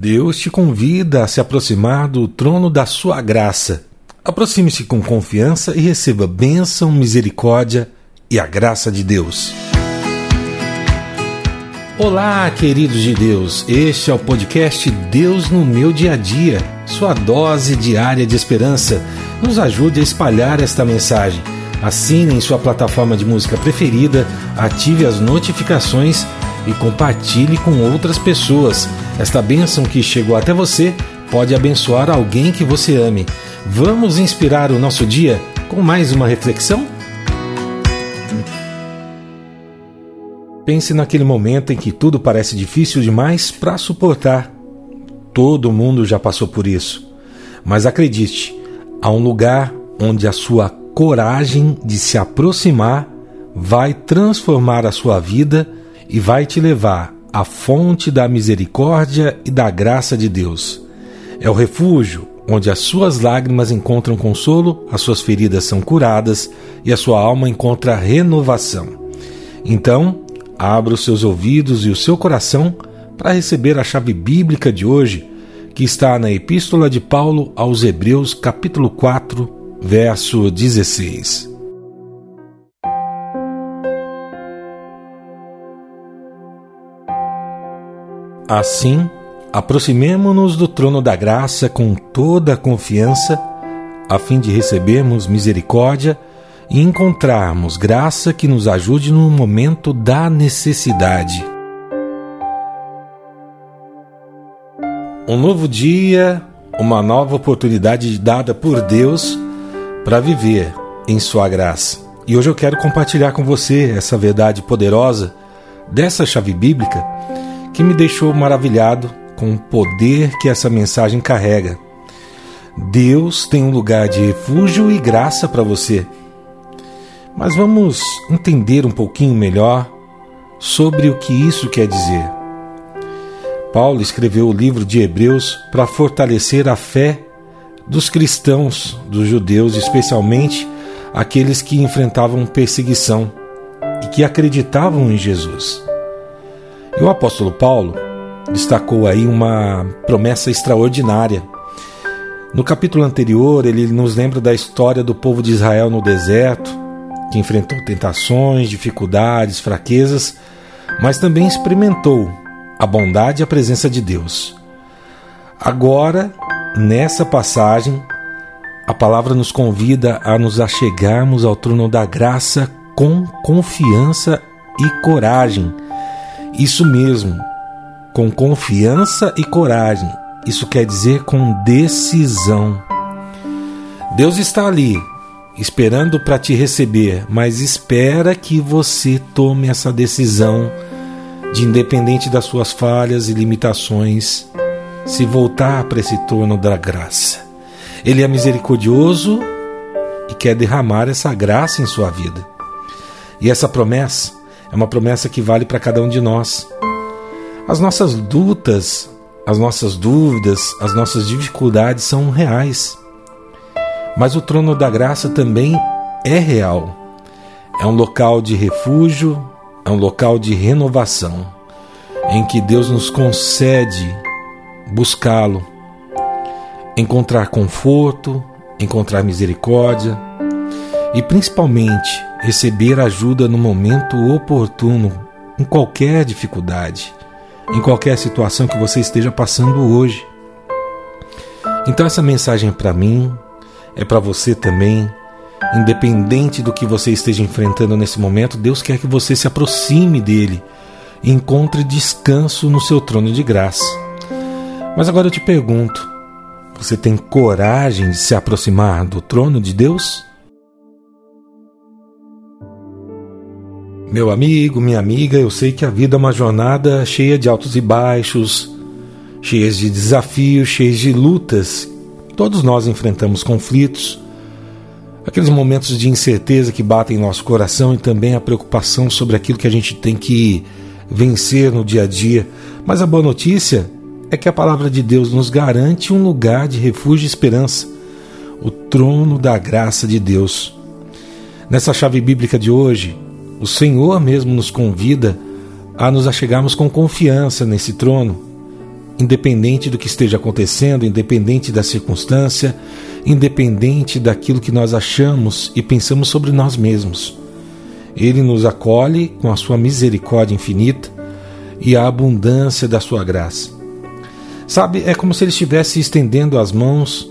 Deus te convida a se aproximar do trono da sua graça. Aproxime-se com confiança e receba bênção, misericórdia e a graça de Deus. Olá, queridos de Deus. Este é o podcast Deus no meu dia a dia, sua dose diária de esperança. Nos ajude a espalhar esta mensagem. Assine em sua plataforma de música preferida, ative as notificações e compartilhe com outras pessoas. Esta bênção que chegou até você pode abençoar alguém que você ame. Vamos inspirar o nosso dia com mais uma reflexão? Pense naquele momento em que tudo parece difícil demais para suportar. Todo mundo já passou por isso. Mas acredite, há um lugar onde a sua coragem de se aproximar vai transformar a sua vida e vai te levar à fonte da misericórdia e da graça de Deus. É o refúgio onde as suas lágrimas encontram consolo, as suas feridas são curadas e a sua alma encontra renovação. Então, abra os seus ouvidos e o seu coração para receber a chave bíblica de hoje, que está na Epístola de Paulo aos Hebreus, capítulo 4, verso 16. Assim, aproximemo-nos do trono da graça com toda a confiança, a fim de recebermos misericórdia e encontrarmos graça que nos ajude no momento da necessidade. Um novo dia, uma nova oportunidade dada por Deus para viver em Sua graça. E hoje eu quero compartilhar com você essa verdade poderosa dessa chave bíblica que me deixou maravilhado com o poder que essa mensagem carrega. Deus tem um lugar de refúgio e graça para você. Mas vamos entender um pouquinho melhor sobre o que isso quer dizer. Paulo escreveu o livro de Hebreus para fortalecer a fé dos cristãos, dos judeus, especialmente aqueles que enfrentavam perseguição e que acreditavam em Jesus. E o apóstolo Paulo destacou aí uma promessa extraordinária. No capítulo anterior, ele nos lembra da história do povo de Israel no deserto, que enfrentou tentações, dificuldades, fraquezas, mas também experimentou a bondade e a presença de Deus. Agora, nessa passagem, a palavra nos convida a nos achegarmos ao trono da graça com confiança e coragem isso mesmo, com confiança e coragem. Isso quer dizer com decisão. Deus está ali, esperando para te receber, mas espera que você tome essa decisão de, independente das suas falhas e limitações, se voltar para esse torno da graça. Ele é misericordioso e quer derramar essa graça em sua vida. E essa promessa é uma promessa que vale para cada um de nós. As nossas lutas, as nossas dúvidas, as nossas dificuldades são reais. Mas o trono da graça também é real. É um local de refúgio, é um local de renovação, em que Deus nos concede buscá-lo, encontrar conforto, encontrar misericórdia e principalmente receber ajuda no momento oportuno, em qualquer dificuldade, em qualquer situação que você esteja passando hoje. Então, essa mensagem é para mim, é para você também. Independente do que você esteja enfrentando nesse momento, Deus quer que você se aproxime dele e encontre descanso no seu trono de graça. Mas agora eu te pergunto: você tem coragem de se aproximar do trono de Deus? Meu amigo, minha amiga, eu sei que a vida é uma jornada cheia de altos e baixos, cheia de desafios, cheia de lutas. Todos nós enfrentamos conflitos, aqueles momentos de incerteza que batem em nosso coração e também a preocupação sobre aquilo que a gente tem que vencer no dia a dia. Mas a boa notícia é que a palavra de Deus nos garante um lugar de refúgio e esperança, o trono da graça de Deus. Nessa chave bíblica de hoje, o Senhor mesmo nos convida a nos achegarmos com confiança nesse trono, independente do que esteja acontecendo, independente da circunstância, independente daquilo que nós achamos e pensamos sobre nós mesmos. Ele nos acolhe com a sua misericórdia infinita e a abundância da sua graça. Sabe, é como se ele estivesse estendendo as mãos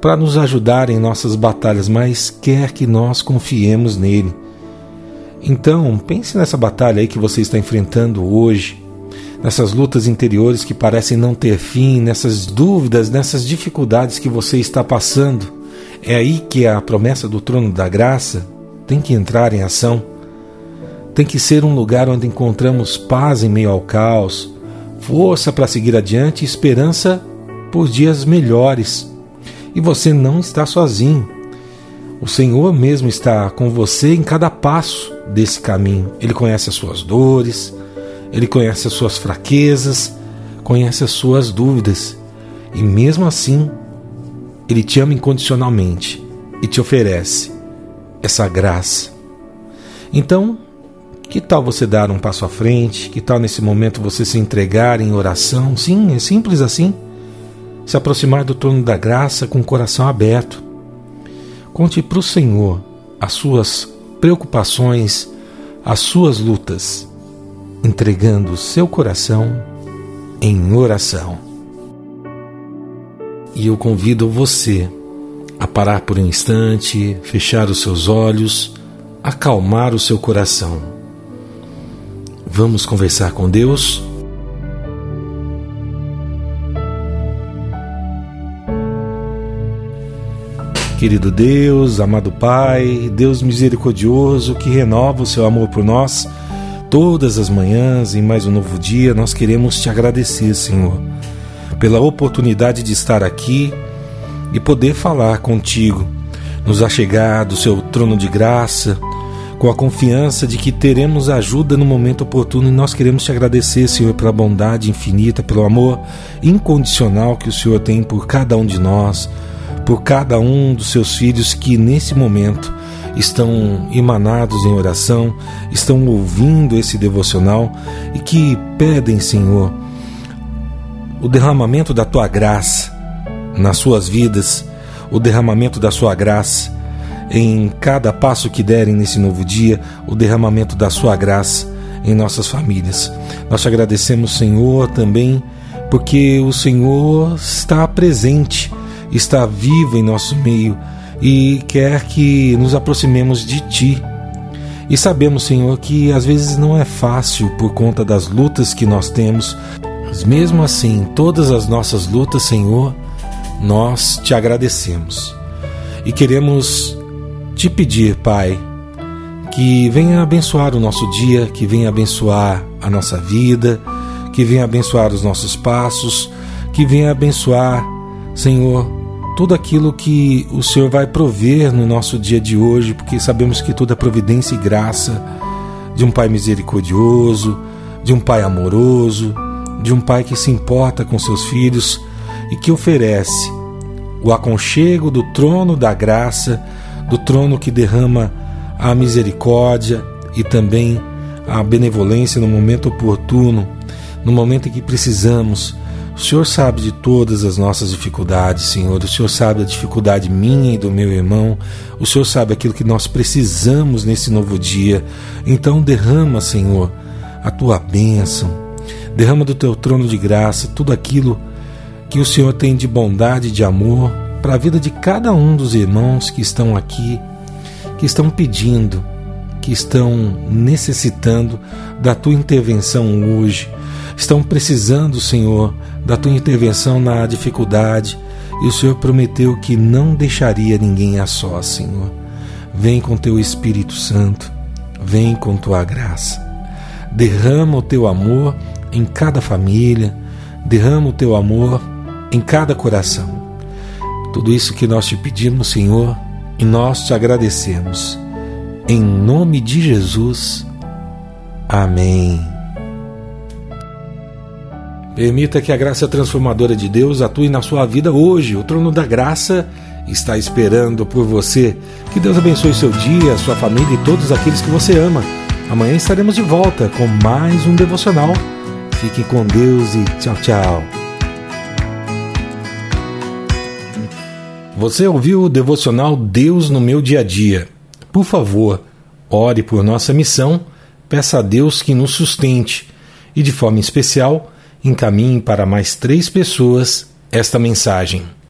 para nos ajudar em nossas batalhas, mas quer que nós confiemos nele. Então, pense nessa batalha aí que você está enfrentando hoje, nessas lutas interiores que parecem não ter fim, nessas dúvidas, nessas dificuldades que você está passando. É aí que a promessa do trono da graça tem que entrar em ação. Tem que ser um lugar onde encontramos paz em meio ao caos, força para seguir adiante e esperança por dias melhores. E você não está sozinho. O Senhor mesmo está com você em cada passo desse caminho. Ele conhece as suas dores, ele conhece as suas fraquezas, conhece as suas dúvidas. E mesmo assim, ele te ama incondicionalmente e te oferece essa graça. Então, que tal você dar um passo à frente? Que tal nesse momento você se entregar em oração? Sim, é simples assim. Se aproximar do trono da graça com o coração aberto. Conte para o Senhor as suas preocupações, as suas lutas, entregando seu coração em oração. E eu convido você a parar por um instante, fechar os seus olhos, acalmar o seu coração Vamos conversar com Deus? Querido Deus, amado Pai, Deus misericordioso que renova o seu amor por nós todas as manhãs em mais um novo dia, nós queremos te agradecer, Senhor, pela oportunidade de estar aqui e poder falar contigo, nos achegar do seu trono de graça com a confiança de que teremos ajuda no momento oportuno e nós queremos te agradecer, Senhor, pela bondade infinita, pelo amor incondicional que o Senhor tem por cada um de nós, por cada um dos seus filhos que nesse momento estão emanados em oração, estão ouvindo esse devocional e que pedem, Senhor, o derramamento da tua graça nas suas vidas, o derramamento da sua graça em cada passo que derem nesse novo dia, o derramamento da sua graça em nossas famílias. Nós te agradecemos, Senhor, também porque o Senhor está presente, está vivo em nosso meio e quer que nos aproximemos de Ti. E sabemos, Senhor, que às vezes não é fácil por conta das lutas que nós temos, mas mesmo assim, todas as nossas lutas, Senhor, nós te agradecemos e queremos te pedir, Pai, que venha abençoar o nosso dia, que venha abençoar a nossa vida, que venha abençoar os nossos passos, que venha abençoar, Senhor, tudo aquilo que o Senhor vai prover no nosso dia de hoje, porque sabemos que tudo é providência e graça de um Pai misericordioso, de um Pai amoroso, de um Pai que se importa com seus filhos e que oferece o aconchego do trono da graça do trono que derrama a misericórdia e também a benevolência no momento oportuno, no momento em que precisamos. O Senhor sabe de todas as nossas dificuldades, Senhor. O Senhor sabe a dificuldade minha e do meu irmão. O Senhor sabe aquilo que nós precisamos nesse novo dia. Então derrama, Senhor, a tua bênção. Derrama do teu trono de graça tudo aquilo que o Senhor tem de bondade e de amor para a vida de cada um dos irmãos que estão aqui, que estão pedindo, que estão necessitando da tua intervenção hoje, estão precisando, Senhor, da tua intervenção na dificuldade, e o Senhor prometeu que não deixaria ninguém a só, Senhor. Vem com teu Espírito Santo, vem com tua graça. Derrama o teu amor em cada família, derrama o teu amor em cada coração. Tudo isso que nós te pedimos, Senhor, e nós te agradecemos. Em nome de Jesus. Amém. Permita que a graça transformadora de Deus atue na sua vida hoje. O trono da graça está esperando por você. Que Deus abençoe seu dia, sua família e todos aqueles que você ama. Amanhã estaremos de volta com mais um devocional. Fique com Deus e tchau, tchau. Você ouviu o devocional Deus no meu dia a dia. Por favor, ore por nossa missão, peça a Deus que nos sustente e, de forma especial, encaminhe para mais três pessoas esta mensagem.